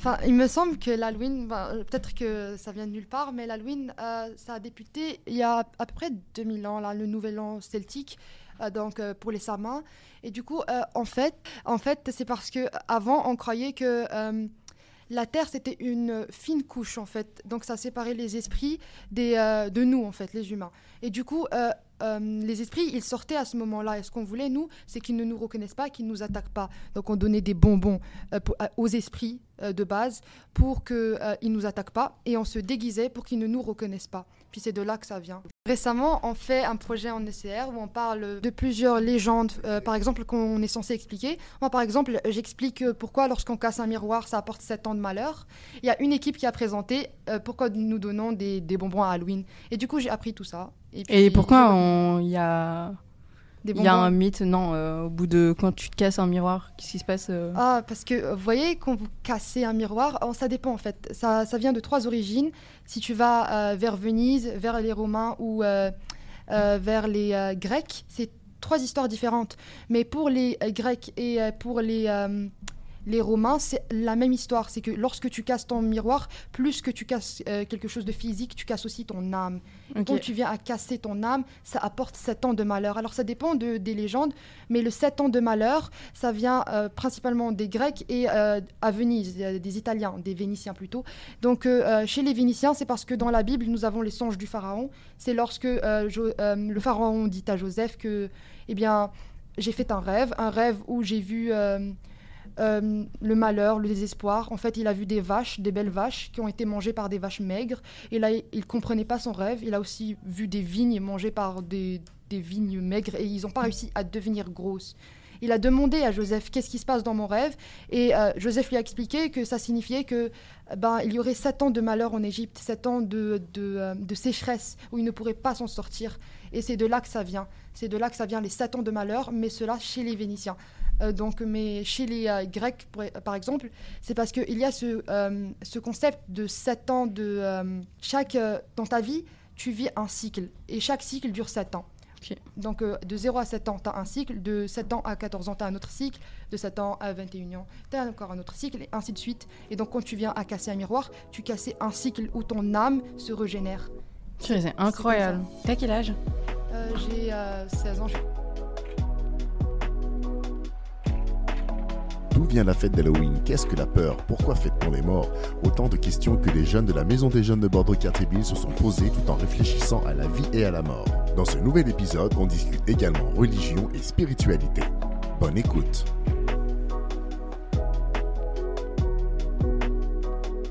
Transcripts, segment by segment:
Enfin, il me semble que l'Halloween, ben, euh, peut-être que ça vient de nulle part, mais l'Halloween, euh, ça a débuté il y a à peu près 2000 ans, là, le nouvel an celtique, euh, donc pour les Samins. Et du coup, en fait, en fait c'est parce que avant on croyait que la Terre, c'était une fine couche, en fait. Donc, ça séparait les esprits des, de nous, en fait, les humains. Et du coup, euh, les esprits, ils sortaient à ce moment-là. Et ce qu'on voulait, nous, c'est qu'ils ne nous reconnaissent pas, qu'ils ne nous attaquent pas. Donc, on donnait des bonbons euh, aux esprits euh, de base pour qu'ils ne nous attaquent pas. Et on se déguisait pour qu'ils ne nous reconnaissent pas. Puis c'est de là que ça vient. Récemment, on fait un projet en ECR où on parle de plusieurs légendes, euh, par exemple, qu'on est censé expliquer. Moi, par exemple, j'explique euh, pourquoi lorsqu'on casse un miroir, ça apporte 7 ans de malheur. Il y a une équipe qui a présenté euh, pourquoi nous donnons des, des bonbons à Halloween. Et du coup, j'ai appris tout ça. Et puis, pourquoi il y a, il y a un mythe Non, euh, au bout de quand tu te casses un miroir, qu'est-ce qui se passe euh Ah, parce que euh, vous voyez, quand vous cassez un miroir, oh, ça dépend en fait. Ça, ça vient de trois origines. Si tu vas euh, vers Venise, vers les Romains ou vers les Grecs, c'est trois histoires différentes. Mais pour les Grecs et pour les, les Romains, c'est la même histoire. C'est que lorsque tu casses ton miroir, plus que tu casses euh, quelque chose de physique, tu casses aussi ton âme. Ok. Quand tu viens à casser ton âme, ça apporte 7 ans de malheur. Alors ça dépend de- des légendes, mais le 7 ans de malheur, ça vient euh, principalement des Grecs et euh, à Venise, des Italiens, des Vénitiens plutôt. Donc chez les Vénitiens, c'est parce que dans la Bible, nous avons les songes du Pharaon. C'est lorsque Jo- le Pharaon dit à Joseph que, eh bien, j'ai fait un rêve, un rêve où j'ai vu... euh, le malheur, le désespoir. En fait, il a vu des vaches, des belles vaches, qui ont été mangées par des vaches maigres. Et là, il comprenait pas son rêve. Il a aussi vu des vignes mangées par des, vignes maigres et ils n'ont pas réussi à devenir grosses. Il a demandé à Joseph qu'est-ce qui se passe dans mon rêve? Et euh, Joseph lui a expliqué que ça signifiait que ben il y aurait sept ans de malheur en Égypte, sept ans de, euh, de sécheresse où il ne pourrait pas s'en sortir. Et c'est de là que ça vient. C'est de là que ça vient les sept ans de malheur, mais cela chez les Vénitiens. Euh, donc, mais chez les euh, Grecs, par exemple, c'est parce qu'il y a ce, euh, ce concept de 7 ans de... euh, chaque, euh, dans ta vie, tu vis un cycle. Et chaque cycle dure 7 ans. Ok. Donc, euh, de 0 à 7 ans, tu as un cycle. De 7 ans à 14 ans, tu as un autre cycle. De 7 ans à 21 ans, tu as encore un autre cycle, et ainsi de suite. Et donc, quand tu viens à casser un miroir, tu casses un cycle où ton âme se régénère. C'est incroyable. T'as quel âge? Euh, J'ai euh, 16 ans. je- D'où vient la fête d'Halloween? Qu'est-ce que la peur? Pourquoi fête-t-on les morts? Autant de questions que les jeunes de la Maison des Jeunes de Bordeaux-Cartierville se sont posées tout en réfléchissant à la vie et à la mort. Dans ce nouvel épisode, on discute également religion et spiritualité. Bonne écoute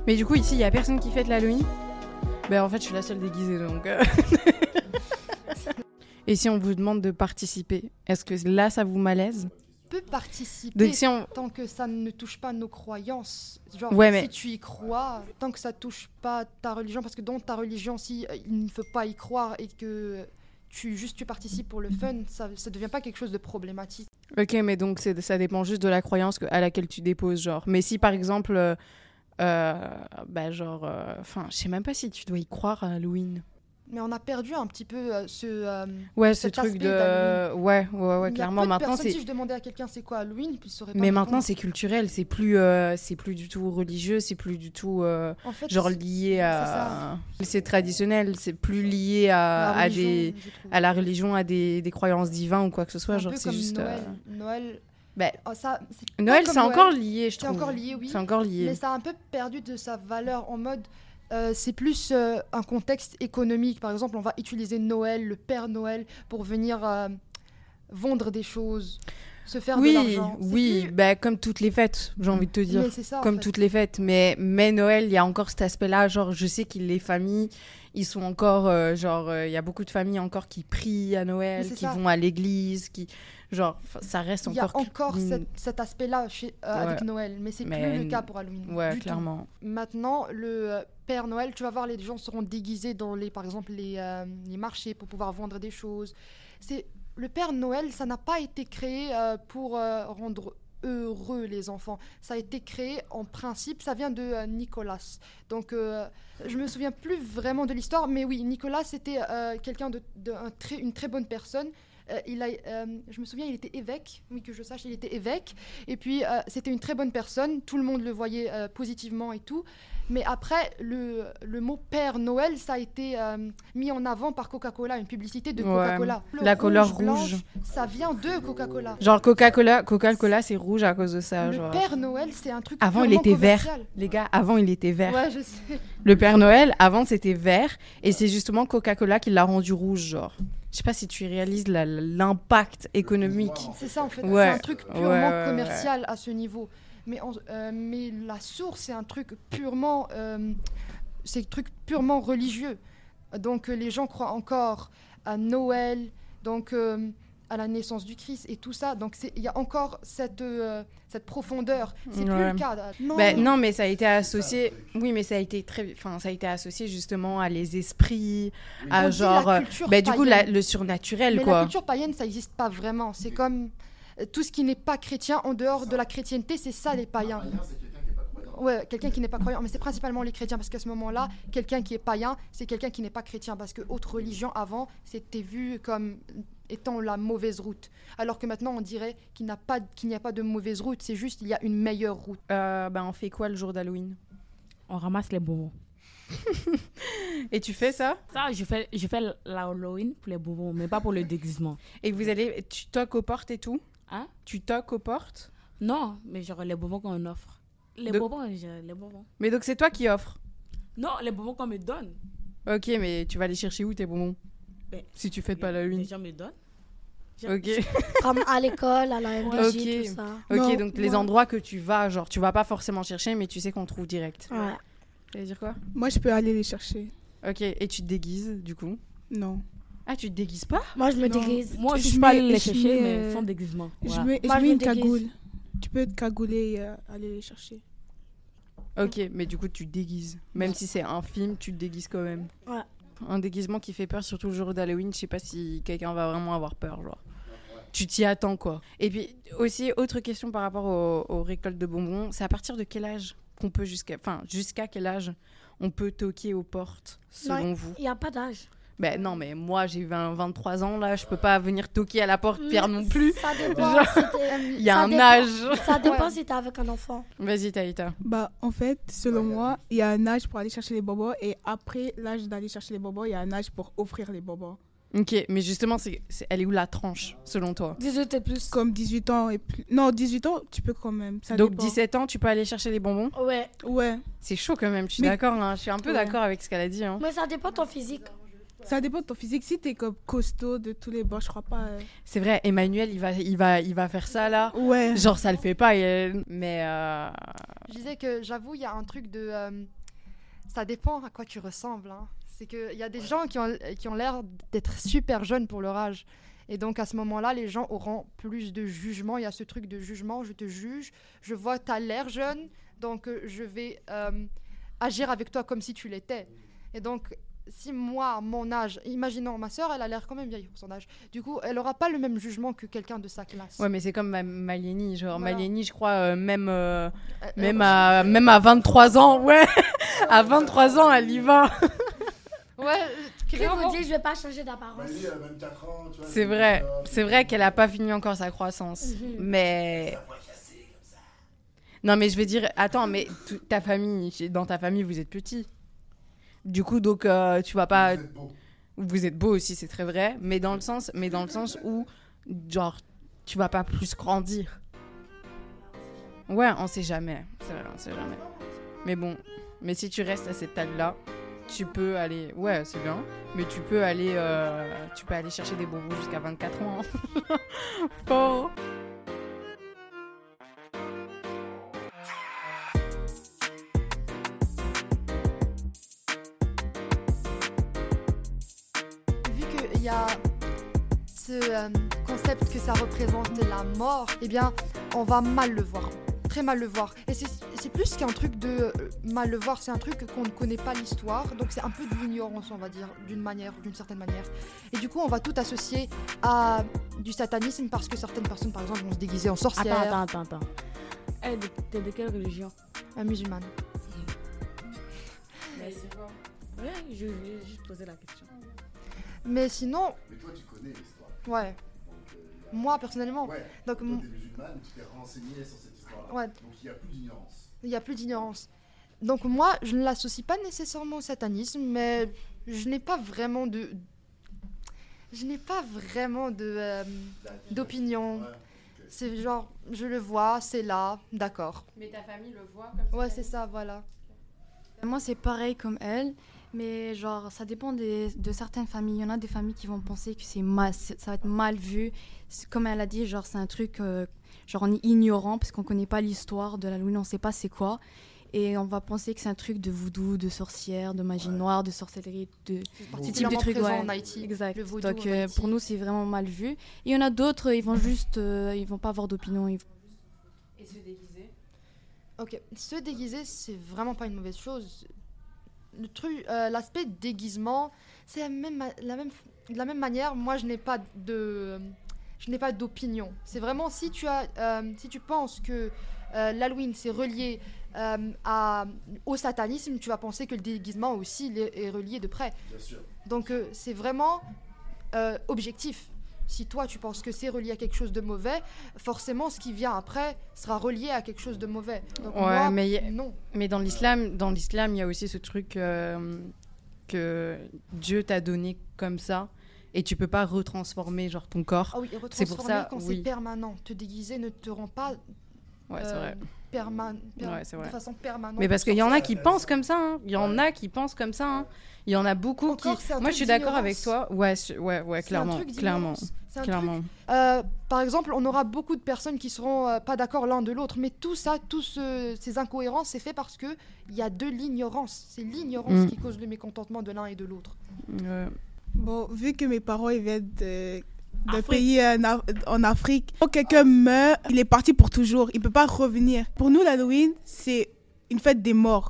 Mais du coup, ici, il y a personne qui fête l'Halloween? Ben en fait, je suis la seule déguisée, donc... euh. Et si on vous demande de participer, est-ce que là, ça vous malaise? Peux participer Donc si on... tant que ça ne touche pas nos croyances. Genre, Ouais, mais- si tu y crois, tant que ça touche pas ta religion, parce que dans ta religion, si euh, il ne faut pas y croire et que tu juste tu participes pour le fun, ça ne devient pas quelque chose de problématique. Ok, mais donc c'est- ça dépend juste de la croyance que- à laquelle tu déposes, genre. Mais si par exemple, euh, euh, bah genre, enfin, je sais même pas si tu dois y croire à Halloween. Mais on a perdu un petit peu euh, ce. euh, Ouais, ce truc de, d'Halloween. ouais, ouais, ouais, clairement. Maintenant, c'est, Si je demandais à quelqu'un c'est quoi Halloween, puis pas mais maintenant c'est culturel, c'est plus, euh, c'est plus du tout religieux, c'est plus du tout euh, En fait, genre c'est- lié à, c'est traditionnel, c'est plus lié à, la à des, la religion, à des, des croyances divines ou quoi que ce soit. un genre, c'est juste. Noël. euh, Noël. bah, oh, ça, c'est Noël, c'est encore lié, je C'est trouve. encore lié, oui. C'est encore lié. Mais ça a un peu perdu de sa valeur en mode. Euh, c'est plus euh, un contexte économique. Par exemple, on va utiliser Noël, le Père Noël, pour venir euh, vendre des choses, se faire de Oui, l'argent. C'est oui, plus- bah, comme toutes les fêtes, j'ai envie de te dire. Ça. en comme fait. toutes les fêtes. Mais, mais Noël, il y a encore cet aspect-là. Genre, je sais que les familles, ils sont encore. genre, il y a beaucoup de familles encore qui prient à Noël, qui ça. vont à l'église, qui. Genre, ça reste Il y a encore. encore une- cet, aspect-là chez- euh, avec. Noël, mais c'est Mais- plus le cas pour Halloween. Ouais, du tout. clairement. Maintenant, le euh, Père Noël, tu vas voir, les gens seront déguisés dans les, par exemple, les, euh, les marchés pour pouvoir vendre des choses. C'est le Père Noël, ça n'a pas été créé euh, pour rendre heureux les enfants. Ça a été créé en principe, ça vient de euh, Nicolas. Donc, euh, je me souviens plus vraiment de l'histoire, mais oui, Nicolas c'était euh, quelqu'un de, de un très- une très bonne personne euh, il a, euh, je me souviens, il était évêque, oui que je sache, il était évêque. Et puis euh, c'était une très bonne personne, tout le monde le voyait positivement et tout. Mais après, le, le mot Père Noël, ça a été euh, mis en avant par Coca-Cola, une publicité de. Coca-Cola. La couleur blanche, rouge. Ça vient de Coca-Cola. Genre Coca-Cola, Coca-Cola c'est rouge à cause de ça. Le genre. Père Noël, c'est un truc. Avant, il était vert. Les gars, avant il était vert. Ouais, je sais. Le Père Noël, avant c'était vert, et c'est justement Coca-Cola qui l'a rendu rouge, genre. Je sais pas si tu réalises l'impact économique. C'est ça en fait. Ouais. C'est un truc purement ouais, ouais. commercial à ce niveau. Mais, euh, mais la source, c'est un truc purement. euh, c'est un truc purement religieux. Donc euh, les gens croient encore à Noël, donc euh, à la naissance du Christ et tout ça. Donc c'est- il y a encore cette, euh, cette profondeur. C'est plus le cas. Non, Ben, non, mais ça a été associé. Oui, mais ça a été très. Enfin, ça a été associé justement à les esprits, à genre. la euh, culture ben, du coup, la- le surnaturel, Mais la quoi. culture païenne, ça n'existe pas vraiment. C'est comme euh, tout ce qui n'est pas chrétien en dehors de la chrétienté, c'est ça les païens. Ouais, quelqu'un qui n'est pas croyant, mais c'est principalement les chrétiens parce qu'à ce moment-là, quelqu'un qui est païen, c'est quelqu'un qui n'est pas chrétien parce que autre religion avant, c'était vu comme étant la mauvaise route. Alors que maintenant, on dirait qu'il pas, qu'il n'y a pas de mauvaise route, c'est juste il y a une meilleure route. Euh, ben, on fait quoi le jour d'Halloween? On ramasse les bonbons. Et tu fais ça? Ça, je fais, je fais l'Halloween pour les bonbons, mais pas pour le déguisement. Et vous allez. Tu toques aux portes et tout? Hein? Tu toques aux portes? Non, mais genre les bonbons qu'on offre. Les De- bonbons, je- les bonbons. Mais donc c'est toi qui offres? Non, les bonbons qu'on me donne. Ok, mais tu vas aller chercher où tes bonbons Ben, Si tu fêtes pas Les l'Halloween. gens me donnent. Ok. Comme à l'école, à la MDJ, Ok. tout ça. Ok, Non, donc les endroits que tu vas, genre tu vas pas forcément chercher, mais tu sais qu'on trouve direct. Ouais. Tu veux dire quoi? Moi, je peux aller les chercher. Ok, et tu te déguises du coup? Non. Ah, tu te déguises pas? Moi, je me Non. déguise. Moi, je Je suis pas allée les je chercher, mets, mais euh, sans déguisement. Je Voilà. mets, je Moi, je mets me une déguise. cagoule. Tu peux te cagouler et euh, aller les chercher. Ok, mais du coup tu te déguises. Même si c'est un film, tu te déguises quand même. Ouais. Un déguisement qui fait peur, surtout le jour d'Halloween, je sais pas si quelqu'un va vraiment avoir peur, genre. Tu t'y attends quoi. Et puis aussi, autre question par rapport aux, aux récoltes de bonbons, c'est à partir de quel âge qu'on peut jusqu'à. Enfin, jusqu'à quel âge on peut toquer aux portes, selon Non, vous? Il n'y a pas d'âge. Ben non, mais moi j'ai 20, 23 ans là, je peux pas venir toquer à la porte, Pierre non plus. Ça dépend. Genre, si t'es- Il y a ça un dépend- âge. Ça dépend Ouais. si t'es avec un enfant. Vas-y, Taïta. Bah, en fait, selon moi, il y a un âge pour aller chercher les bonbons et après l'âge d'aller chercher les bonbons, il y a un âge pour offrir les bonbons. Ok, mais justement, c'est, c'est- elle est où la tranche, selon toi? 18 et plus. Comme 18 ans et plus. Non, 18 ans, tu peux quand même. Ça Donc dépend. 17 ans, tu peux aller chercher les bonbons? Ouais. Ouais, C'est chaud quand même, je suis Mais- d'accord, hein, je suis un peu Ouais. d'accord avec ce qu'elle a dit. hein. Mais ça dépend de ton physique. Ça dépend de ton physique. Si t'es comme costaud de tous les bords, je crois pas. euh, C'est vrai, Emmanuel, il va, il, va, il va faire ça là. Ouais. Genre, ça le fait pas, et- mais euh, Je disais que j'avoue, il y a un truc de. euh, ça dépend à quoi tu ressembles. hein. C'est qu'il y a des gens qui ont, qui ont l'air d'être super jeunes pour leur âge. Et donc à ce moment-là, les gens auront plus de jugement. Il y a ce truc de jugement, je te juge, je vois tu as l'air jeune, donc euh, je vais euh, agir avec toi comme si tu l'étais. Et donc, si moi, mon âge, imaginons ma soeur, elle a l'air quand même vieille pour son âge. Du coup, elle aura pas le même jugement que quelqu'un de sa classe. ouais, mais c'est comme ma, Malieni, genre Voilà. Malieni, je crois, euh, même, euh, Euh, même, euh, à, même à 23 ans, ouais, à 23 ans, elle y va. Ouais, vous dit, je vais pas changer d'apparence. C'est vrai, c'est vrai qu'elle a pas fini encore sa croissance, Mhm. mais. Non, mais je veux dire, attends, mais ta famille, dans ta famille, vous êtes petit. Du coup, donc, euh, tu vas pas. Vous êtes beau aussi, c'est très vrai, mais dans le sens, mais dans le sens où, genre, tu vas pas plus grandir. Ouais, on sait jamais, c'est vrai, on sait jamais. Mais bon, mais si tu restes à cette taille-là, tu peux aller, ouais, c'est bien, mais tu peux aller, euh, tu peux aller chercher des bonbons jusqu'à 24 ans. hein. Fort. Ce euh, concept que ça représente la mort, eh bien, on va mal le voir. Très mal le voir. Et c'est c'est plus qu'un truc de euh, mal le voir, c'est un truc qu'on ne connaît pas l'histoire. Donc c'est un peu de l'ignorance, on va dire, d'une manière, d'une certaine manière. Et du coup, on va tout associer à du satanisme parce que certaines personnes, par exemple, vont se déguiser en sorcière, Attends, attends, attends, attends. Eh, de- t'es de quelle religion? Euh, musulmane. Ouais, je vais juste poser la question. Mais sinon, Mais toi, tu connais l'histoire. Ouais. Moi, personnellement. Ouais. Donc, Toi, t'es musulmane, tu t'es renseigné sur cette histoire-là. Ouais. Donc il n'y a plus d'ignorance. il n'y a plus d'ignorance. Donc moi, je ne l'associe pas nécessairement au satanisme, mais je n'ai pas vraiment de... Je n'ai pas vraiment de euh, d'opinion. Ouais. C'est genre, je le vois, c'est là, d'accord. Mais ta famille le voit comme Ouais, c'est ça, voilà. Moi, c'est pareil comme elle, mais genre, ça dépend des- de certaines familles. Il y en a des familles qui vont penser que c'est mal, ça va être mal vu. Comme elle a dit, genre, c'est un truc, euh, genre, on est ignorant parce qu'on connaît pas l'histoire de l'Halloween, on sait pas c'est quoi. Et on va penser que c'est un truc de voodoo, de sorcière, de magie noire, de sorcellerie, de ce type de truc. ouais. en Haïti. Exact. le Donc en euh, pour nous, c'est vraiment mal vu. Et il y en a d'autres, ils vont juste, euh, ils vont pas avoir d'opinion. ils- Et se déguiser. Ok, se déguiser, c'est vraiment pas une mauvaise chose. Le truc, euh, l'aspect déguisement, c'est la même, la même, de la même manière. Moi, je n'ai pas de, je n'ai pas d'opinion. C'est vraiment si tu as, euh, si tu penses que euh, l'Halloween c'est relié à, au satanisme, tu vas penser que le déguisement aussi est, est relié de près. Bien sûr. Donc c'est vraiment objectif. Si toi tu penses que c'est relié à quelque chose de mauvais, forcément ce qui vient après sera relié à quelque chose de mauvais. Donc Ouais, moi, mais non. Mais dans l'islam, dans l'islam, il y a aussi ce truc euh, que Dieu t'a donné comme ça et tu peux pas retransformer genre ton corps. Ah oui, C'est pour ça, quand oui. c'est permanent. Te déguiser ne te rend pas Ouais, c'est euh, vrai. perma- per- Ouais, c'est vrai. de façon permanente. Mais parce qu'il y en a qui pensent comme ça. hein. Il y en Ouais. a qui pensent comme ça. hein. Il y en a beaucoup Encore, qui. Moi, je suis d'accord avec toi. Ouais, je- ouais, ouais, clairement, truc clairement. C'est un clairement. truc- euh, par exemple, on aura beaucoup de personnes qui seront euh, pas d'accord l'un de l'autre, mais tout ça, tous ces incohérences, c'est fait parce que il y a de l'ignorance. C'est l'ignorance Mm. qui cause le mécontentement de l'un et de l'autre. Ouais. Bon, vu que mes parents ils viennent de, pays en, Af- en Afrique, quand quelqu'un meurt, il est parti pour toujours. Il peut pas revenir. Pour nous, l'Halloween, c'est une fête des morts.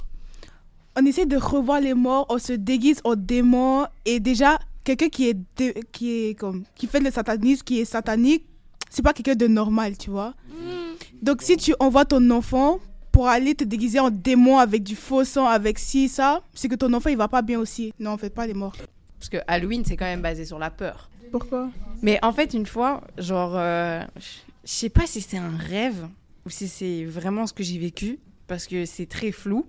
On essaie de revoir les morts, on se déguise en démon. Et déjà, quelqu'un qui est, dé- qui est comme, qui fait le satanisme, qui est satanique, c'est pas quelqu'un de normal, tu vois. Donc si tu envoies ton enfant pour aller te déguiser en démon avec du faux sang, avec ci, ça, c'est que ton enfant il va pas bien aussi. Non, on fait pas les morts. Parce que Halloween, c'est quand même basé sur la peur. Pourquoi? Mais en fait, une fois, genre, euh, je je sais pas si c'est un rêve ou si c'est vraiment ce que j'ai vécu, parce que c'est très flou.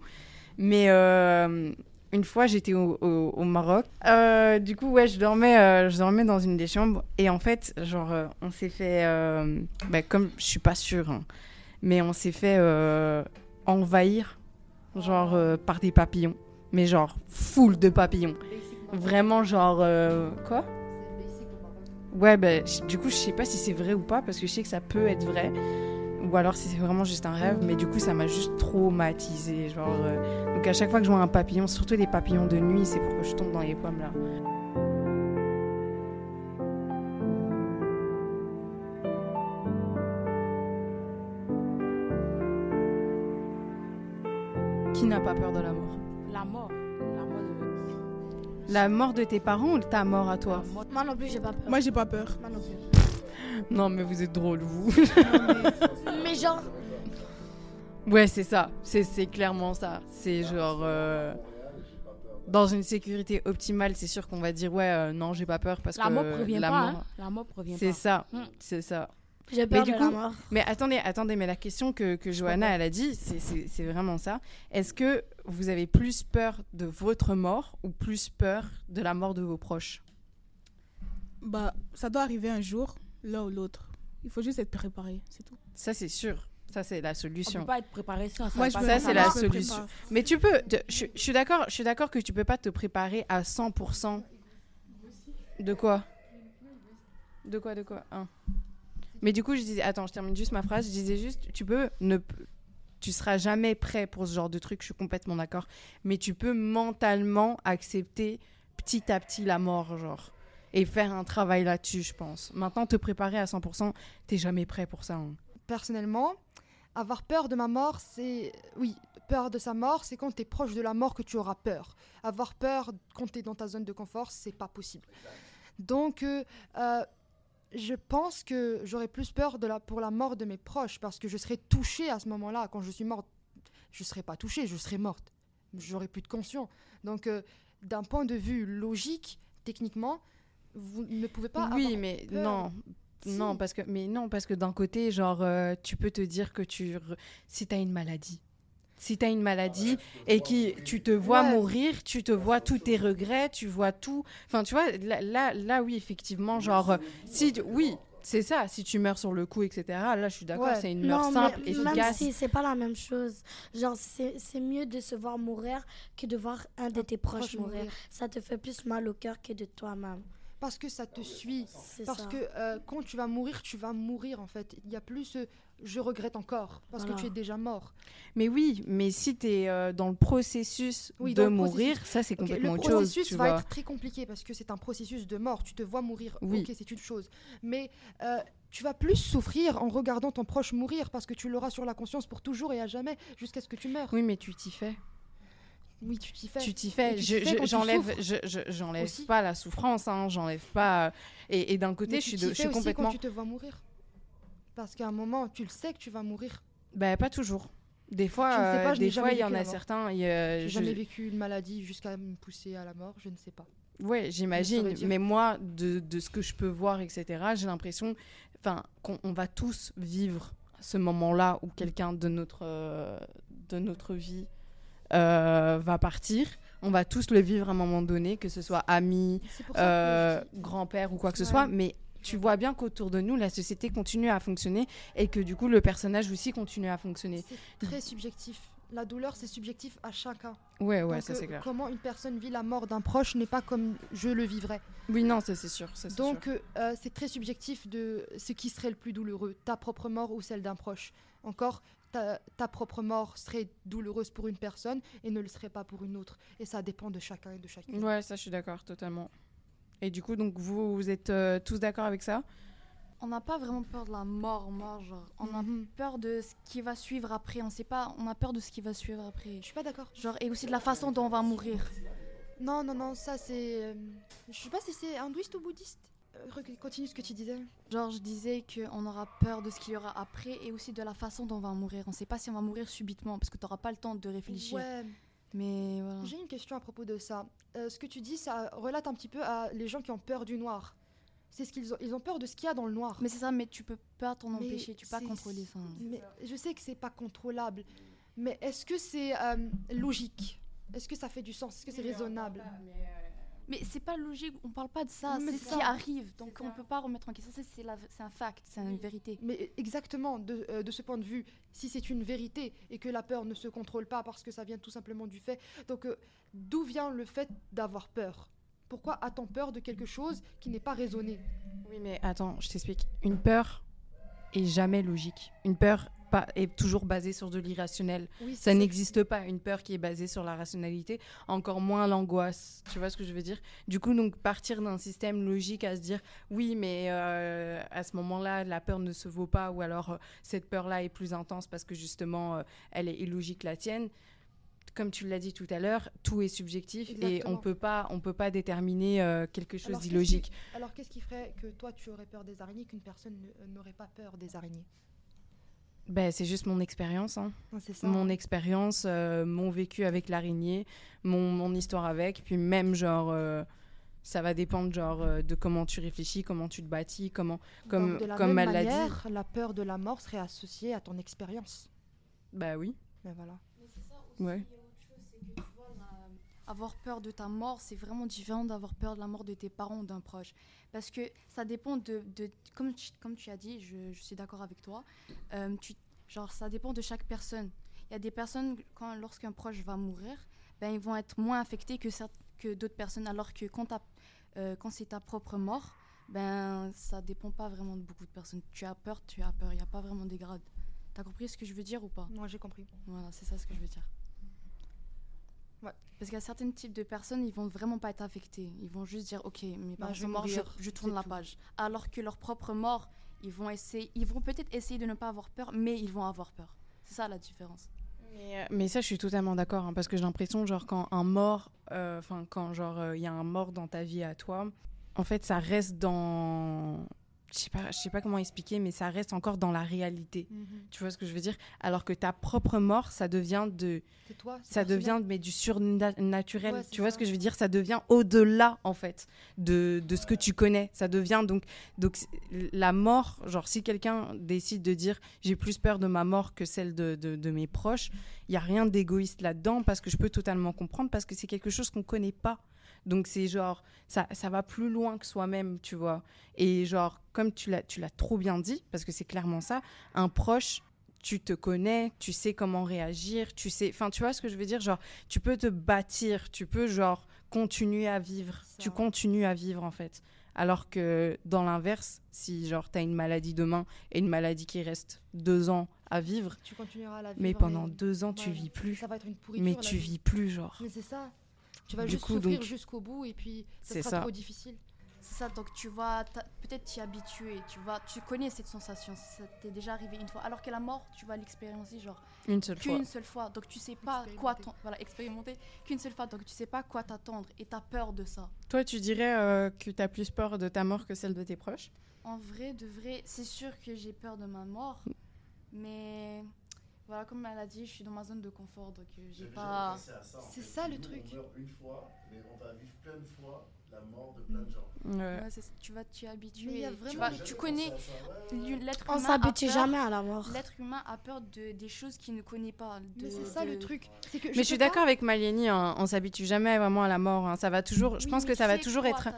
Mais euh, une fois, j'étais au, au- au Maroc. Euh, du coup, ouais, je dormais, euh, je dormais dans une des chambres. Et en fait, genre, euh, on s'est fait. bah, comme je suis pas sûre, hein, mais on s'est fait envahir, genre, par des papillons. Mais genre, full de papillons. Vraiment, genre. quoi? Ouais, bah, du coup, je sais pas si c'est vrai ou pas, parce que je sais que ça peut être vrai. Ou alors si c'est vraiment juste un rêve, mais du coup, ça m'a juste traumatisé. Genre, euh, Donc à chaque fois que je vois un papillon, surtout les papillons de nuit, c'est pour que je tombe dans les pommes là. Qui n'a pas peur de la mort? La mort. La mort de. La mort de tes parents ou ta mort à toi? Moi non plus, j'ai pas peur. Moi, j'ai pas peur. Moi non plus. Non, mais vous êtes drôle, vous. Mais genre, Ouais, c'est ça. C'est c'est clairement ça. C'est genre. euh, Dans une sécurité optimale, c'est sûr qu'on va dire ouais, euh, non, j'ai pas peur parce La que mort la pas. mort- hein. La mort prévient C'est pas. ça, Mm. c'est ça. j'ai peur du de coup- la mort. Mais attendez, attendez, mais la question que, que Johanna, elle a dit, c'est- c'est c'est vraiment ça. Est-ce que vous avez plus peur de votre mort ou plus peur de la mort de vos proches? Bah, ça doit arriver un jour, l'un ou l'autre. Il faut juste être préparé, c'est tout. Ça, c'est sûr. Ça, c'est la On solution. peut pas être préparé sans ça. Moi, je Ça, c'est la solution. Mais tu peux. te- Je, je suis d'accord. Je suis d'accord que tu peux pas te préparer à 100%. De quoi? De quoi De quoi? Hein. Mais du coup, je disais. Attends, je termine juste ma phrase. Je disais juste, tu peux ne. p- Tu seras jamais prêt pour ce genre de truc. Je suis complètement d'accord. Mais tu peux mentalement accepter petit à petit la mort, genre. Et faire un travail là-dessus, je pense. Maintenant, te préparer à 100%, t'es jamais prêt pour ça. hein. Personnellement, avoir peur de ma mort, c'est. Oui, peur de sa mort, c'est quand tu es proche de la mort que tu auras peur. Avoir peur quand tu es dans ta zone de confort, c'est pas possible. Donc, euh, euh, je pense que j'aurais plus peur de la, pour la mort de mes proches parce que je serais touchée à ce moment-là. Quand je suis morte, je serais pas touchée, je serais morte. J'aurais plus de conscience. Donc, euh, d'un point de vue logique, techniquement, vous ne pouvez pas oui, avoir mais peur. non. Non, parce que, mais non, parce que d'un côté, genre, euh, tu peux te dire que tu, re- si t'as une maladie, si t'as une maladie et qui, tu te vois Ouais. mourir, tu te vois tous tes regrets, tu vois tout. Enfin, tu vois, là, là, là, oui, effectivement, genre, euh, si, tu- oui, c'est ça. Si tu meurs sur le coup, etc. Là, je suis d'accord, Ouais. c'est une mort Non, simple, mais efficace. Même si c'est pas la même chose. Genre, c'est c'est mieux de se voir mourir que de voir un de tes proches Proche mourir. mourir. Ça te fait plus mal au cœur que de toi-même. Parce que ça te suit. Parce ça. que euh, quand tu vas mourir, tu vas mourir en fait. Il y a plus ce je regrette encore parce Voilà. que tu es déjà mort. Mais oui, mais si tu es dans le processus Oui, de le mourir, processus. ça, c'est complètement le autre chose. processus Tu va vois. être très compliqué parce que c'est un processus de mort. Tu te vois mourir, Oui. ok, c'est une chose. Mais euh, tu vas plus souffrir en regardant ton proche mourir parce que tu l'auras sur la conscience pour toujours et à jamais jusqu'à ce que tu meurs. Oui, mais tu t'y fais. Oui, tu t'y fais. Tu t'y fais. Je- je- J'enlève, je, pas la souffrance, hein, j'enlève pas. euh, Et, et d'un côté, Mais je suis, de- je suis complètement. quand tu te vois mourir. Parce qu'à un moment, tu le sais que tu vas mourir. Bah, pas toujours. Des fois, Je ne sais pas, euh, je n'ai des jamais fois, il y en a certains. J'ai jamais vécu une maladie jusqu'à me pousser à la mort, je ne sais pas. Ouais, j'imagine. Mais moi, de, de ce que je peux voir, etc., j'ai l'impression, enfin, qu'on on va tous vivre ce moment-là où quelqu'un de notre euh, de notre vie va partir. On va tous le vivre à un moment donné, que ce soit ami, euh, grand-père ou quoi que ce Ouais. soit. Mais tu vois bien qu'autour de nous, la société continue à fonctionner et que du coup, le personnage aussi continue à fonctionner. c'est très subjectif. La douleur, c'est subjectif à chacun. Ouais, ouais, Donc, ça euh, c'est clair. Comment une personne vit la mort d'un proche n'est pas comme je le vivrais. Oui, non, ça c'est sûr. ça, c'est sûr. Donc, euh, euh, c'est très subjectif de ce qui serait le plus douloureux, ta propre mort ou celle d'un proche. Encore, ta, ta propre mort serait douloureuse pour une personne et ne le serait pas pour une autre. Et ça dépend de chacun et de chacune. Ouais, ça je suis d'accord, totalement. Et du coup, donc vous, vous êtes euh, tous d'accord avec ça? On n'a pas vraiment peur de la mort, mort, genre. On a Mhm. peur de ce qui va suivre après. On sait pas, on a peur de ce qui va suivre après. Je suis pas d'accord. Genre, et aussi de la façon dont on va mourir. Non, non, non, ça c'est. euh, je sais pas si c'est hindouiste ou bouddhiste. Euh, continue ce que tu disais. Genre, je disais qu'on aura peur de ce qu'il y aura après et aussi de la façon dont on va mourir. On sait pas si on va mourir subitement parce que tu n'auras pas le temps de réfléchir. Ouais, Mais voilà. j'ai une question à propos de ça. Euh, ce que tu dis, ça relate un petit peu à les gens qui ont peur du noir. C'est ce qu'ils ont. Ils ont peur de ce qu'il y a dans le noir. Mais c'est ça, mais tu peux pas t'en Mais empêcher, tu peux pas contrôler ça. Mais je sais que c'est pas contrôlable, mais est-ce que c'est euh, logique? Est-ce que ça fait du sens? Est-ce que c'est raisonnable? Mais c'est pas logique, on parle pas de ça, Mais c'est ce qui arrive. Donc on peut pas remettre en question c'est un fact, c'est une vérité. Mais exactement, de, euh, de ce point de vue, si c'est une vérité et que la peur ne se contrôle pas parce que ça vient tout simplement du fait, donc euh, d'où vient le fait d'avoir peur? Pourquoi a-t-on peur de quelque chose qui n'est pas raisonné? Oui, mais attends, je t'explique. Une peur est jamais logique. Une peur pas, est toujours basée sur de l'irrationnel. Oui, Ça n'existe pas une peur qui est basée sur la rationalité, encore moins l'angoisse. Tu vois ce que je veux dire? Du coup, donc partir d'un système logique à se dire oui, mais euh, à ce moment-là, la peur ne se vaut pas, ou alors euh, cette peur-là est plus intense parce que justement, euh, elle est illogique la tienne. Comme tu l'as dit tout à l'heure, tout est subjectif et on peut pas, on peut pas déterminer euh, quelque chose d'illogique. Alors qu'est-ce qui ferait que toi tu aurais peur des araignées qu'une personne ne- n'aurait pas peur des araignées? Ben, c'est juste mon expérience. hein. Ça. mon expérience, euh, mon vécu avec l'araignée, mon, mon histoire avec, puis même genre euh, ça va dépendre genre euh, de comment tu réfléchis, comment tu te bâtis, comment comme Donc, de la comme même elle l'a dit. manière, la peur de la mort serait associée à ton expérience. Bah oui. Mais voilà. Ouais. Avoir peur de ta mort, c'est vraiment différent d'avoir peur de la mort de tes parents ou d'un proche. Parce que ça dépend de... de- comme, tu, comme tu as dit, je, je suis d'accord avec toi, euh, tu, genre ça dépend de chaque personne. Il y a des personnes, quand, lorsqu'un proche va mourir, ben, ils vont être moins affectés que, que d'autres personnes, alors que quand, euh, quand c'est ta propre mort, ben, ça dépend pas vraiment de beaucoup de personnes. Tu as peur, tu as peur, il n'y a pas vraiment des grades. T'as compris ce que je veux dire ou pas? Moi j'ai compris. voilà, c'est ça ce que je veux dire. Ouais. Parce qu'il y a certains types de personnes, ils vont vraiment pas être affectés. Ils vont juste dire, ok, mes parents je sont morts, je, tourne la tout. page. Alors que leur propre mort, ils vont essayer, ils vont peut-être essayer de ne pas avoir peur, mais ils vont avoir peur. C'est ça la différence. Mais, euh, mais ça, je suis totalement d'accord, hein, parce que j'ai l'impression, genre, quand un mort, euh, enfin, quand, genre, il y a un mort dans ta vie à toi, en fait, ça reste dans. Je sais pas, je sais pas comment expliquer, mais ça reste encore dans la réalité. Mhm. Tu vois ce que je veux dire? Alors que ta propre mort, ça devient de, toi. ça personnel. devient mais du surnaturel. Ouais, tu vois ça. ce que je veux dire? Ça devient au-delà en fait de, de ce que tu connais. Ça devient donc donc la mort. Genre si quelqu'un décide de dire j'ai plus peur de ma mort que celle de, de, de mes proches, il y a rien d'égoïste là-dedans parce que je peux totalement comprendre parce que c'est quelque chose qu'on connaît pas. Donc c'est genre ça ça va plus loin que soi-même, tu vois. Et genre comme tu l'as tu l'as trop bien dit parce que c'est clairement ça, un proche tu te connais, tu sais comment réagir, tu sais, enfin, tu vois ce que je veux dire, genre, tu peux te bâtir, tu peux, genre, continuer à vivre, Ça. tu continues à vivre, en fait. Alors que, dans l'inverse, si, genre, t'as une maladie demain et une maladie qui reste deux ans à vivre, Tu continueras à la vivre. mais pendant deux ans, tu ouais, vis plus, Ça va être une pourriture. mais tu vie. vis plus, genre. Mais c'est ça. Tu vas Du juste coup, souffrir donc- jusqu'au bout et puis ça C'est sera ça. trop difficile. C'est ça, donc tu vas peut-être t'y habituer, tu vas, tu connais cette sensation, ça t'est déjà arrivé une fois. Alors que la mort, tu vas l'expérimenter genre Une seule fois. qu'une seule fois, donc tu sais pas quoi t'en- voilà expérimenter qu'une seule fois, donc tu sais pas quoi t'attendre et t'as peur de ça. Toi, tu dirais euh, que t'as plus peur de ta mort que celle de tes proches? En vrai, de vrai, c'est sûr que j'ai peur de ma mort, mais voilà, comme elle a dit, je suis dans ma zone de confort, donc euh, j'ai pas. C'est ça, le truc. On meurt une fois, mais on va vivre plein de fois la mort de plein de gens. Ouais. Ouais, c'est- tu vas t'y habituer. Mais il y a tu, vraiment vas- tu connais l'être On humain. a s'habitue jamais à la mort. L'être humain a peur de, des choses qu'il ne connaît pas. de- Mais c'est ça de- le truc. Mais je suis pas- d'accord avec Malieni, hein, on s'habitue jamais vraiment à la mort. hein. Ça va toujours, je pense que ça va toujours être.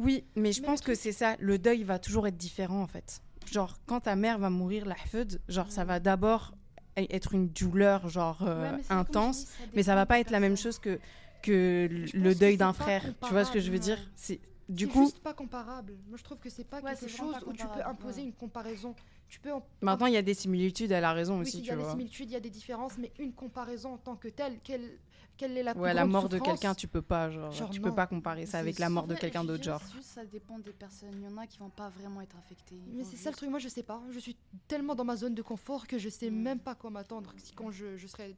Oui, mais je Mais pense que c'est ça. Le deuil va toujours être différent en fait. Genre, quand ta mère va mourir, la feud, genre, ça va d'abord être une douleur, genre, euh, Ouais, mais intense. ça mais ça va pas être la même chose que, que Je le deuil d'un frère. Tu vois ce que je veux dire? Comparable, C'est Du C'est coup, juste pas comparable. Moi, je trouve que c'est pas Ouais, quelque chose pas où tu peux imposer ouais. une comparaison. Tu peux en- maintenant, il y a des similitudes, elle a raison oui, aussi, il y tu a des vois. similitudes, il y a des différences, mais une comparaison en tant que telle, quelle, quelle est la Ouais, la mort de quelqu'un, tu peux pas, genre, Genre, tu non. peux pas comparer ça avec la mort de quelqu'un d'autre, genre. Juste, ça dépend des personnes. Il y en a qui vont pas vraiment être affectés. Ils Mais c'est ça le truc, moi je sais pas. Je suis tellement dans ma zone de confort que je sais Mm. même pas quoi m'attendre. Si quand je, je serais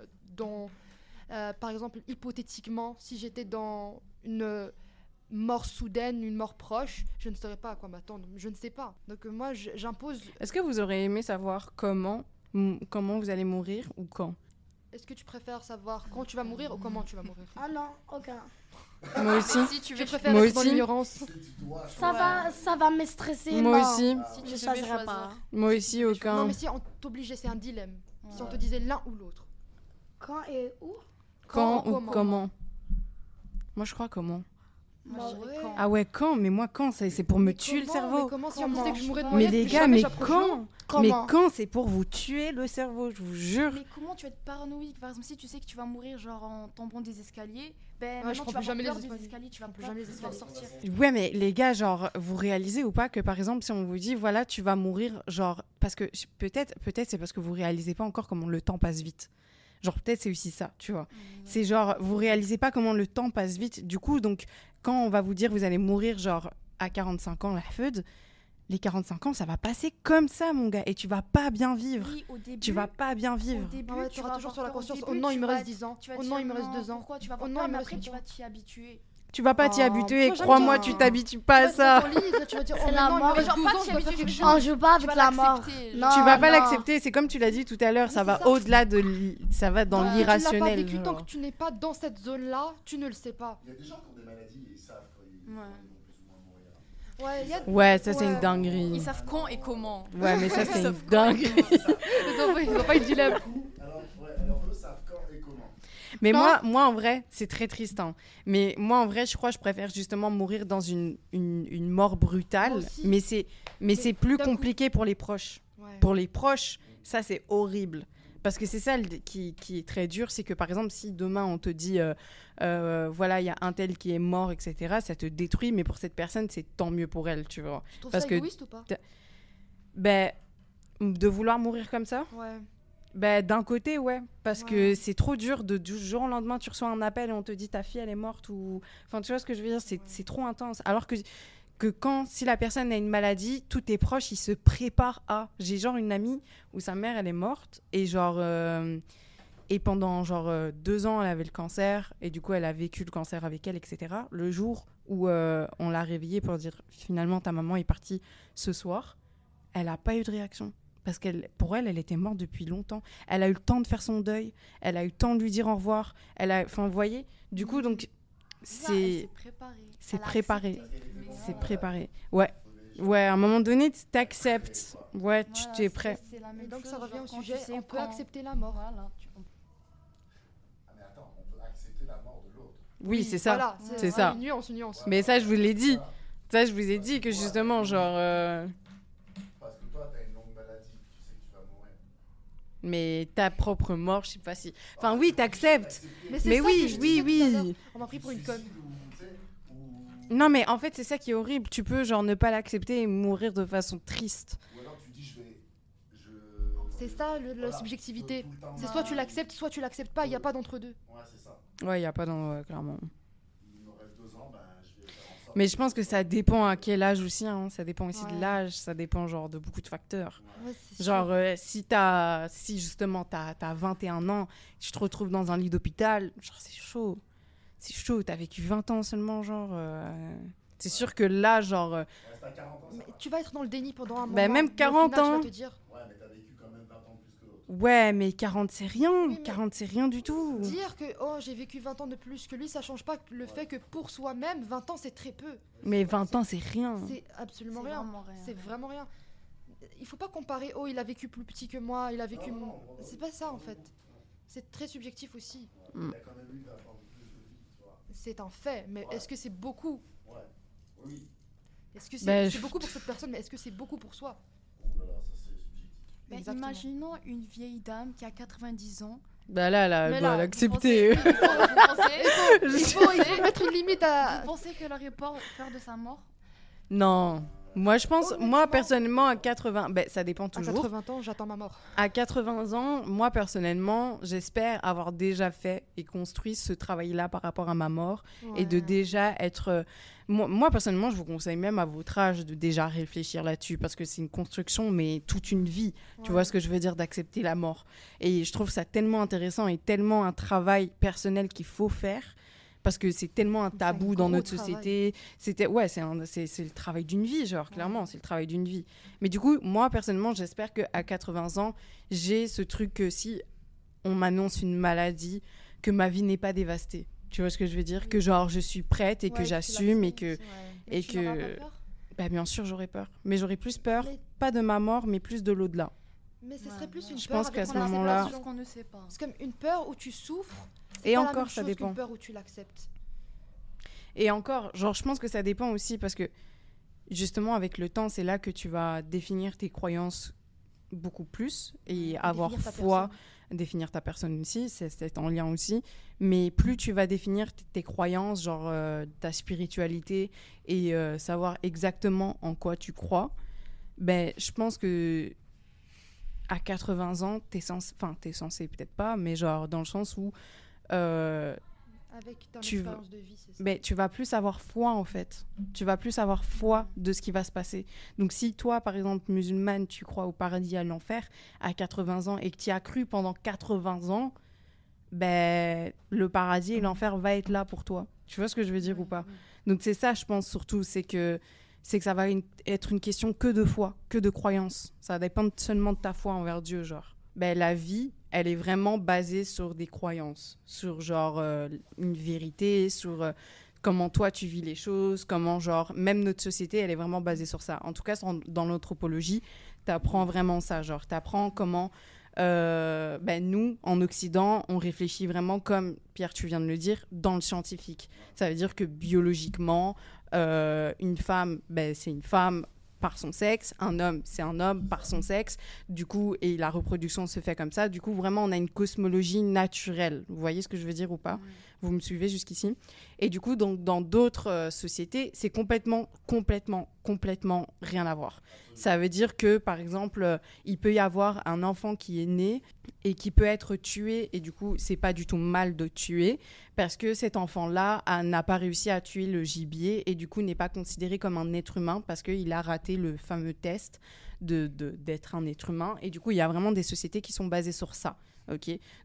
euh, dans. euh, par exemple, hypothétiquement, si j'étais dans une euh, mort soudaine, une mort proche, je ne saurais pas à quoi m'attendre. Je ne sais pas. Donc moi j'impose. Est-ce que vous aurez aimé savoir comment, comment vous allez mourir ou quand? Est-ce que tu préfères savoir quand tu vas mourir ou comment tu vas mourir Ah non, aucun. Moi aussi. Si tu Je veux, préfère Moi être dans aussi. l'ignorance. Ça va, ça va me stresser. Moi non. aussi. si tu Je choisirais choisir. pas. Moi aussi, Non aucun. mais si on t'obligeait, c'est un dilemme. Si on te disait l'un ou l'autre. Quand et où Quand ou ou comment comment Moi, je crois comment. Moi, je Ouais. quand. Ah ouais, quand? Mais moi, quand? C'est c'est pour me Mais tuer le cerveau. Mais comment si on disait que je mourrais de Mais les gars, mais quand? Mais quand? C'est pour vous tuer le cerveau, je vous jure. Mais comment tu vas être paranoïaque Par exemple, si tu sais que tu vas mourir genre en tombant des escaliers, ben je maintenant prends tu vas plus jamais les escaliers. escaliers, tu vas plus jamais les escaliers. sortir. Ouais, mais les gars, genre, vous réalisez ou pas que par exemple, si on vous dit, voilà, tu vas mourir, genre, parce que je- peut-être, peut-être c'est parce que vous réalisez pas encore comment le temps passe vite. Genre, peut-être c'est aussi ça, tu vois. C'est genre, vous réalisez pas comment le temps passe vite. Du coup, donc, quand on va vous dire, vous allez mourir, genre, à 45 ans, la feud, les 45 ans, ça va passer comme ça, mon gars, et tu vas pas bien vivre. Oui, au début. Tu vas pas bien Au vivre. début, Ah ouais, tu auras vas toujours sur la au conscience. Oh début, non, tu il me reste être- 10 ans. Tu vas Oh non, il me reste 2 ans. Pourquoi tu vas Oh non, peur, il me mais reste après tu vas t'y habituer. Tu vas pas t'y Oh, habituer, tu crois-moi, tu t'habitues pas à ça. tu vas dire, oh, C'est la maintenant, il me mort. reste Genre, 12 pas tu. On joue Tu avec vas la mort. l'accepter, Non, genre. tu vas pas l'accepter, c'est comme tu l'as dit tout à l'heure, ça va au-delà de l- ça va dans tu l'irrationnel. vécu, tant que tu n'es pas dans cette zone-là, tu ne le sais pas. Il y a des gens qui ont des maladies et ils savent Ouais. y a ça c'est Ouais. une dinguerie. Ils savent quand et comment. Ouais, mais ça c'est une dinguerie. ils n'ont pas eu dilemme. Alors, ouais, alors eux savent quand et comment. Mais moi, moi en vrai, c'est très triste. hein. Mais moi en vrai, je crois que je préfère justement mourir dans une, une, une mort brutale. Mais c'est mais c'est plus compliqué pour les proches. Ouais. Pour les proches, ça c'est horrible. Parce que c'est ça qui, qui est très dur, c'est que par exemple, si demain on te dit, euh, euh, voilà, il y a un tel qui est mort, etc., ça te détruit, mais pour cette personne, c'est tant mieux pour elle, tu vois. Tu trouves parce ça que- égoïste ou pas? Ben, de vouloir mourir comme ça, Ouais. Ben, d'un côté, ouais. Parce Ouais. que c'est trop dur de du jour au lendemain, tu reçois un appel et on te dit ta fille, elle est morte. ou Enfin, tu vois ce que je veux dire C'est c'est trop intense. Alors que, que quand, si la personne a une maladie, tous tes proches, ils se préparent à. J'ai genre une amie où sa mère, elle est morte et genre. euh, Et pendant genre euh, deux ans, elle avait le cancer. Et du coup, elle a vécu le cancer avec elle, etc. Le jour où euh, on l'a réveillée pour dire finalement ta maman est partie ce soir, elle n'a pas eu de réaction. Parce qu'elle, pour elle, elle était morte depuis longtemps. Elle a eu le temps de faire son deuil. Elle a eu le temps de lui dire au revoir. Elle a, enfin, vous voyez. Du coup, donc c'est c'est préparé. C'est préparé. Ouais. Ouais, à un moment donné, tu t'acceptes. Ouais, tu Voilà, t'es prêt. C'est la même Donc chose, ça revient au quand tu sujet, sais on peut quand- accepter la mort. Voilà, tu- Ah, mais attends, on peut accepter la mort de l'autre. Oui, c'est ça. Voilà, C'est c'est ça. Une nuance, une nuance. Mais ça, je vous l'ai dit. Ça, je vous ai dit que justement, genre. euh, Parce que toi, t'as une longue maladie, tu sais que tu vas mourir. Mais ta propre mort, je sais pas si. Enfin, oui, t'acceptes. Mais, c'est Mais ça oui, que je oui, oui. On m'a pris pour une conne. Non, mais en fait, c'est ça qui est horrible. Tu peux, genre, ne pas l'accepter et mourir de façon triste. Ou alors tu dis, je vais. Je... C'est ça le- la Voilà, subjectivité. C'est soit tu l'acceptes, soit tu l'acceptes pas. Il n'y a pas d'entre-deux. Ouais, c'est ça. Ouais, il a pas ouais, clairement. Il me reste deux ans, ben, je vais faire en sorte. Mais je pense que ça dépend à quel âge aussi. hein. Ça dépend aussi de Ouais. l'âge. Ça dépend, genre, de beaucoup de facteurs. Ouais, Genre, euh, si t'as, si justement t'as, t'as 21 ans, tu te retrouves dans un lit d'hôpital, genre c'est chaud. C'est chaud, t'as vécu 20 ans seulement, genre. euh, C'est sûr que là, genre. euh, Reste à 40 ans, ça Mais va. tu vas être dans le déni pendant un moment. Bah, même mais au 40 final, tu ans. vas te dire, Ouais, mais t'as vécu quand même 20 ans de plus que l'autre. Ouais, mais 40 c'est rien. Oui, mais- 40 c'est rien du tout. Dire que oh, j'ai vécu 20 ans de plus que lui, ça change pas le fait que pour soi-même, 20 ans c'est très peu. Mais 20 ans c'est rien. C'est absolument rien. vraiment rien. C'est vraiment rien. Il faut pas comparer, oh, il a vécu plus petit que moi, il a vécu. Mon- C'est pas ça en fait. C'est très subjectif aussi. Mm. Il a quand même eu 20 ans de plus de vie, tu vois. C'est un fait, mais Ouais. est-ce que c'est beaucoup? Ouais. Oui. Est-ce que c'est Ben, c'est je- beaucoup pour cette personne, mais est-ce que c'est beaucoup pour soi? Exactement. imaginons une vieille dame qui a 90 ans. Bah là, là, elle doit l'accepter. Vous pensez, il faut, mettre une limite à. vous pensez qu'elle aurait peur, peur de sa mort? Non. Moi, je pense, moi, personnellement, à 80, ben, ça dépend À toujours. 80 ans, j'attends ma mort. À 80 ans, moi personnellement, j'espère avoir déjà fait et construit ce travail-là par rapport à ma mort et de déjà être. euh, Moi, moi, personnellement, je vous conseille même à votre âge de déjà réfléchir là-dessus parce que c'est une construction, mais toute une vie. Tu vois ce que je veux dire d'accepter la mort. Et je trouve ça tellement intéressant et tellement un travail personnel qu'il faut faire. Parce que c'est tellement un tabou dans notre travail. société. C'était ouais, c'est le travail d'une vie, genre clairement, c'est le travail d'une vie. Mais du coup, moi personnellement, j'espère que à 80 ans, j'ai ce truc que si on m'annonce une maladie, que ma vie n'est pas dévastée. Tu vois ce que je veux dire? Que genre je suis prête et que Ouais, j'assume et que ouais. et que peur? Bah, bien sûr j'aurais peur. Mais j'aurais plus peur Mais- pas de ma mort, mais plus de l'au-delà. Mais ce Ouais, serait plus ouais. une Je peur pense avec qu'à ce moment-là- acceptation. Ce qu'on ne sait pas. C'est comme une peur où tu souffres. Et pas la encore, même ça chose dépend. qu'une peur où tu l'acceptes. Et encore, genre, je pense que ça dépend aussi parce que justement, avec le temps, c'est là que tu vas définir tes croyances beaucoup plus et avoir Définir foi, personne. définir ta personne aussi, c'est en lien aussi. Mais plus tu vas définir tes croyances, genre euh, ta spiritualité et euh, savoir exactement en quoi tu crois, ben, je pense que à 80 ans, t'es censé, enfin, t'es censé peut-être pas, mais genre dans le sens où euh, Avec ton Tu veux- expérience de vie, c'est ça. mais tu vas plus avoir foi en fait. Tu vas plus avoir foi de ce qui va se passer. Donc si toi, par exemple, musulmane, tu crois au paradis et à l'enfer à 80 ans et que tu as cru pendant 80 ans, ben le paradis et l'enfer va être là pour toi. Tu vois ce que je veux dire ou pas? Donc c'est ça, je pense surtout, c'est que c'est que ça va être une question que de foi, que de croyance. Ça va dépendre seulement de ta foi envers Dieu, genre. Ben la vie, elle est vraiment basée sur des croyances, sur genre euh, une vérité, sur euh, comment toi tu vis les choses, comment genre même notre société, elle est vraiment basée sur ça. En tout cas, dans- l'anthropologie, tu apprends vraiment ça, genre tu apprends comment euh, ben, nous, en Occident, on réfléchit vraiment comme, Pierre, tu viens de le dire, dans le scientifique. Ça veut dire que biologiquement, euh, une femme, ben, c'est une femme par son sexe, un homme, c'est un homme par son sexe, du coup, et la reproduction se fait comme ça. Du coup, vraiment, on a une cosmologie naturelle. Vous voyez ce que je veux dire ou pas? Vous me suivez jusqu'ici Et du coup, donc, dans d'autres euh, sociétés, c'est complètement, complètement, complètement rien à voir. Ça veut dire que, par exemple, euh, il peut y avoir un enfant qui est né et qui peut être tué, et du coup, c'est pas du tout mal de tuer, parce que cet enfant-là n'a pas réussi à tuer le gibier, et du coup, n'est pas considéré comme un être humain, parce qu'il a raté le fameux test de de- d'être un être humain. Et du coup, il y a vraiment des sociétés qui sont basées sur ça.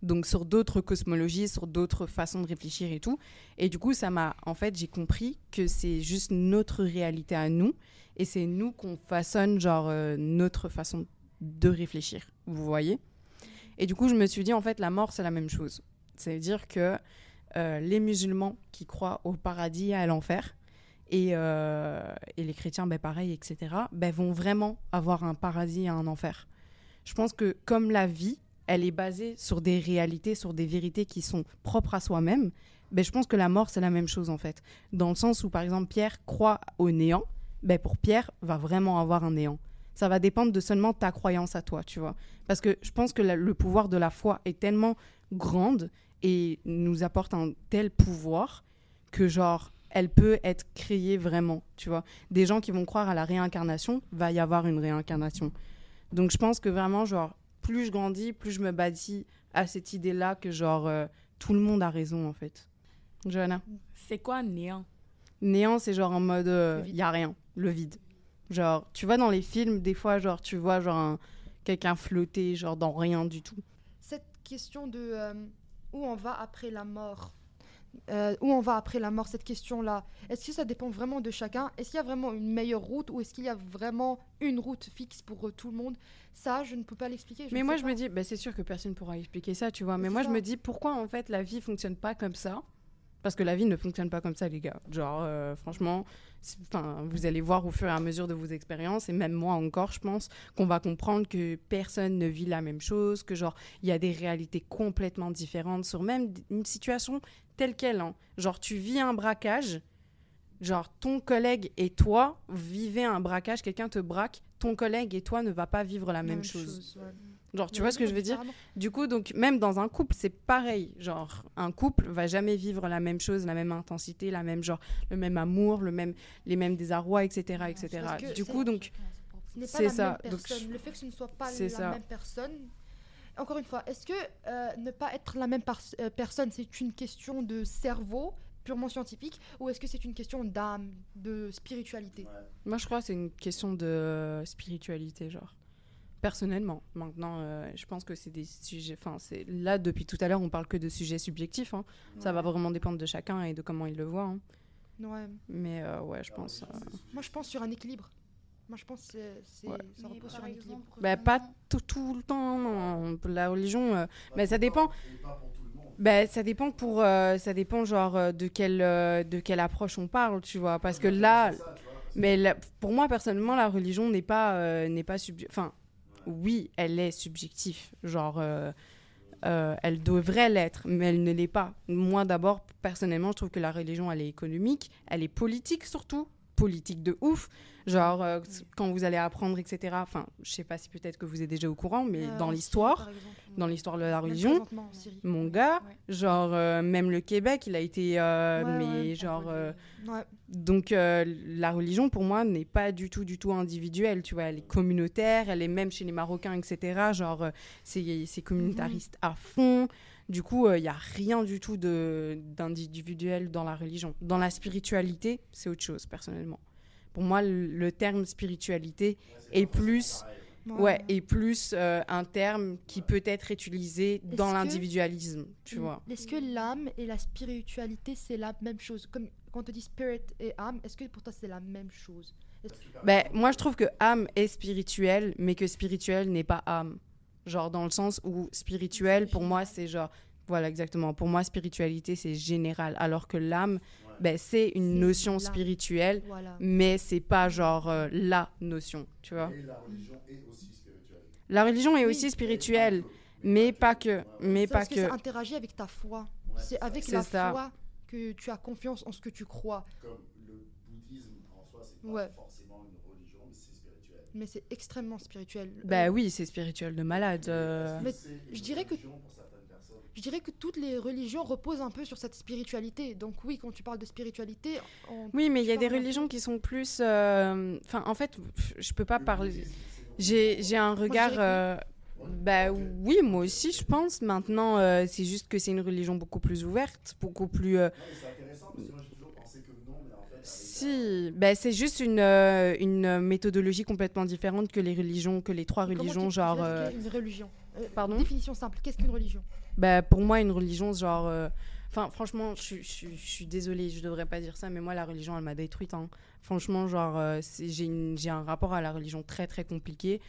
Donc sur d'autres cosmologies, sur d'autres façons de réfléchir et tout. Et du coup, ça m'a, en fait, j'ai compris que c'est juste notre réalité à nous, et c'est nous qu'on façonne genre euh, notre façon de réfléchir. Vous voyez? Et du coup, je me suis dit en fait, la mort, c'est la même chose. C'est-à-dire que euh, les musulmans qui croient au paradis et à l'enfer, et, euh, et, les chrétiens, ben, pareil, etc., ben, vont vraiment avoir un paradis et un enfer. Je pense que comme la vie, elle est basée sur des réalités, sur des vérités qui sont propres à soi-même, ben, je pense que la mort, c'est la même chose en fait. Dans le sens où, par exemple, Pierre croit au néant, ben, pour Pierre, va vraiment avoir un néant. Ça va dépendre de seulement ta croyance à toi, tu vois. Parce que je pense que le pouvoir de la foi est tellement grande et nous apporte un tel pouvoir que, genre, elle peut être créée vraiment, tu vois. Des gens qui vont croire à la réincarnation, va y avoir une réincarnation. Donc je pense que vraiment, genre, plus je grandis, plus je me bâtis à cette idée-là que, genre, euh, tout le monde a raison, en fait. Johanna C'est quoi néant? Néant, c'est genre en mode, il euh, y a rien, le vide. Genre, tu vois dans les films, des fois, genre, tu vois, genre, quelqu'un flotter, genre, dans rien du tout. Cette question de euh, où on va après la mort, euh, où on va après la mort, cette question-là, est-ce que ça dépend vraiment de chacun? Est-ce qu'il y a vraiment une meilleure route ou est-ce qu'il y a vraiment une route fixe pour euh, tout le monde? Ça, je ne peux pas l'expliquer. Mais moi, je me dis, bah, c'est sûr que personne ne pourra expliquer ça, tu vois. Mais moi, je me dis, pourquoi en fait la vie fonctionne pas comme ça? Parce que la vie ne fonctionne pas comme ça, les gars. Genre, euh, franchement, vous allez voir au fur et à mesure de vos expériences, et même moi encore, je pense, qu'on va comprendre que personne ne vit la même chose, que genre, il y a des réalités complètement différentes sur même une situation telle qu'elle. Hein. Genre, tu vis un braquage, genre, ton collègue et toi vivez un braquage, quelqu'un te braque, ton collègue et toi ne va pas vivre la même, chose. Genre, tu vois ce que je veux dire? Du coup, donc, même dans un couple, c'est pareil. Genre, un couple va jamais vivre la même chose, la même intensité, la même, genre, le même amour, le même, les mêmes désarrois, etc. etc. Du coup, donc, c'est ça. Donc, le fait que ce ne soit pas la même personne. Encore une fois, est-ce que euh, ne pas être la même euh, personne, c'est une question de cerveau purement scientifique ou est-ce que c'est une question d'âme, de spiritualité? Moi, je crois que c'est une question de spiritualité, genre personnellement. Maintenant, euh, je pense que c'est des sujets. Enfin, c'est là depuis tout à l'heure, on parle que de sujets subjectifs. Hein. Ça va vraiment dépendre de chacun et de comment il le voit. Hein. Ouais. Mais euh, ouais, je pense. Euh, Moi, je pense sur un équilibre. Moi, je pense que c'est, ça repose sur un équilibre. Bah, pas tout, tout, le temps. Non. La religion, bah, ça dépend. Ben, ça dépend pour ça dépend genre de quelle de quelle approche on parle tu vois parce que là mais pour moi personnellement la religion n'est pas n'est pas enfin oui, elle est subjective. Genre, euh, euh, elle devrait l'être, mais elle ne l'est pas. Moi, d'abord, personnellement, je trouve que la religion, elle est économique, elle est politique surtout, politique de ouf. Genre, euh, quand vous allez apprendre, etc. Enfin, je sais pas si peut-être que vous êtes déjà au courant, mais dans l'histoire, dans l'histoire de la religion, mon gars, genre, même le Québec, il a été. mais genre. Donc, la religion, pour moi, n'est pas du tout, du tout individuelle. Tu vois, elle est communautaire, elle est même chez les Marocains, etc. Genre, c'est communautariste à fond. Du coup, il n'y a rien du tout d'individuel dans la religion. Dans la spiritualité, c'est autre chose, personnellement. Pour moi, le, terme spiritualité est plus, ouais, est plus euh, un terme qui peut être utilisé dans l'individualisme, tu vois. Est-ce que l'âme et la spiritualité, c'est la même chose? Comme quand on dit spirit et âme, est-ce que pour toi, c'est la même chose? Ben, Moi, je trouve que âme est spirituelle, mais que spirituel n'est pas âme. Genre dans le sens où spirituel, pour moi, c'est genre... Voilà, exactement. Pour moi, spiritualité, c'est général. Alors que l'âme, ben, c'est une notion spirituelle, mais c'est pas genre euh, la notion, tu vois. Et la religion est aussi spirituelle. La religion est aussi spirituelle, mais pas que. Mais pas que. que ça interagit avec ta foi. c'est avec la foi que tu as confiance en ce que tu crois. Comme le bouddhisme en soi, c'est pas forcément une religion, mais c'est spirituel. Mais c'est extrêmement spirituel. Bah oui, c'est spirituel de malade. Euh. Mais je dirais que je dirais que toutes les religions reposent un peu sur cette spiritualité. Donc oui, quand tu parles de spiritualité... oui, mais il y a des religions qui sont plus... Euh, enfin, en fait, je peux pas parler... J'ai un regard... Euh, bah oui, moi aussi, je pense. Maintenant, euh, c'est juste que c'est une religion beaucoup plus ouverte, beaucoup plus... c'est intéressant, parce que moi, j'ai toujours pensé que non, mais en fait... Si, bah, c'est juste une, une méthodologie complètement différente que les religions, que les trois religions, genre... Une religion? Euh, Pardon? Définition simple. Qu'est-ce qu'une religion? Bah, pour moi, une religion, genre. euh, Enfin, franchement, je, suis- je suis- je suis désolée, je devrais pas dire ça, mais moi, la religion, elle m'a détruite. hein. Franchement, genre, euh, c'est- j'ai un rapport à la religion très, très compliqué.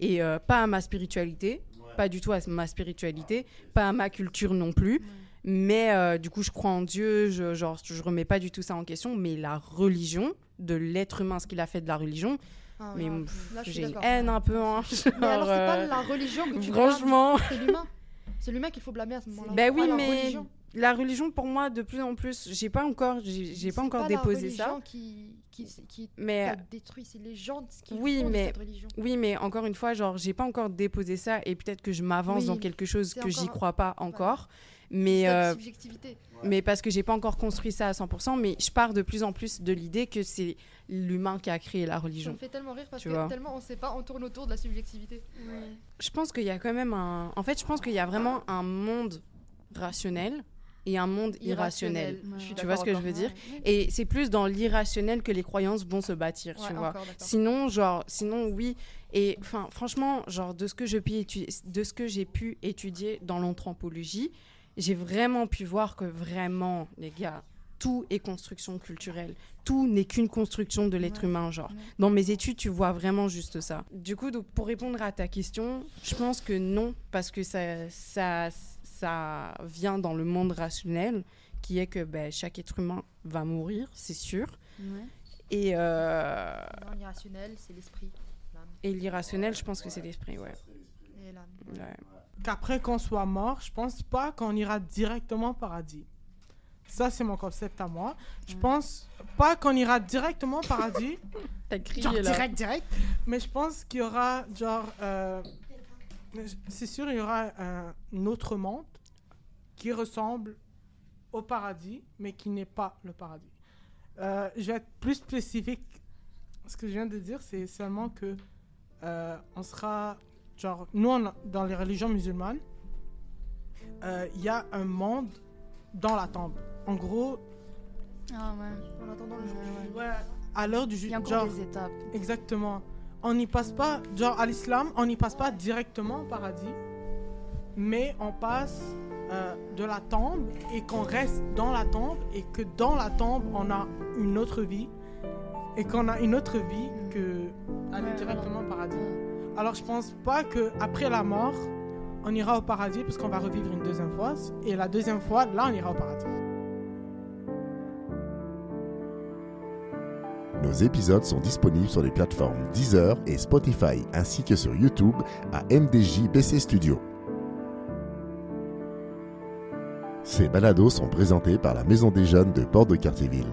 Et euh, pas à ma spiritualité, pas du tout à ma spiritualité, pas à ma culture non plus. Mais euh, du coup, je crois en Dieu, je, genre, je remets pas du tout ça en question. Mais la religion, de l'être humain, ce qu'il a fait de la religion, Ah, mais suis j'ai une haine un peu. Hein, Mais alors, c'est genre, pas la religion que tu franchement. c'est l'humain. C'est l'humain qu'il faut blâmer à ce moment-là. Ben oui, la mais religion. la religion, pour moi, de plus en plus, j'ai pas encore, j'ai pas encore la déposé ça. religion qui, qui, qui Mais détruit, c'est les gens qui Oui, font de mais- cette religion. oui, mais encore une fois, genre, j'ai pas encore déposé ça et peut-être que je m'avance Oui, dans quelque chose que j'y crois pas encore. Mais, euh, subjectivité. mais parce que j'ai pas encore construit ça à 100%, mais je pars de plus en plus de l'idée que c'est l'humain qui a créé la Ça religion. me fait tellement rire parce Tu que vois. tellement on sait pas, on tourne autour de la subjectivité. Je pense qu'il y a quand même un. En fait, je pense qu'il y a vraiment un monde rationnel et un monde irrationnel. Tu vois ce que je veux dire? Et c'est plus dans l'irrationnel que les croyances vont se bâtir, tu vois. encore. Sinon, genre, sinon, oui. Et enfin, franchement, genre, de ce que je puis étudier, de ce que j'ai pu étudier dans l'anthropologie, j'ai vraiment pu voir que vraiment, les gars, tout est construction culturelle. Tout n'est qu'une construction de l'être Ouais. humain, genre. Ouais. Dans mes études, tu vois vraiment juste ça. Du coup, donc, pour répondre à ta question, je pense que non, parce que ça, ça, ça vient dans le monde rationnel, qui est que ben, chaque être humain va mourir, c'est sûr. Ouais. Et, euh, L'irrationnel, c'est l'esprit. et l'irrationnel, je pense que c'est l'esprit, ouais. Et l'âme. Qu'après qu'on soit mort, je pense pas qu'on ira directement au paradis. Ça, c'est mon concept à moi. Je pense pas qu'on ira directement au paradis, T'as crié genre là. direct, direct. Mais je pense qu'il y aura, genre, euh, c'est sûr, il y aura un autre monde qui ressemble au paradis, mais qui n'est pas le paradis. Euh, je vais être plus spécifique. Ce que je viens de dire, c'est seulement que euh, on sera, genre, nous, on- dans les religions musulmanes, euh, il y a un monde dans la tombe. En gros, Ah ouais. En attendant le jour. J. ouais, à l'heure du Il y ju- a encore genre, des étapes. Exactement. On n'y passe pas, genre à l'islam, on n'y passe pas directement au paradis, mais on passe euh, de la tombe et qu'on reste dans la tombe et que dans la tombe on a une autre vie et qu'on a une autre vie que aller Ouais, directement au paradis. Alors je pense pas que après la mort on ira au paradis parce qu'on va revivre une deuxième fois et la deuxième fois là on ira au paradis. Nos épisodes sont disponibles sur les plateformes Deezer et Spotify ainsi que sur YouTube à MDJ BC Studio. Ces balados sont présentés par la Maison des Jeunes de Port de Cartierville.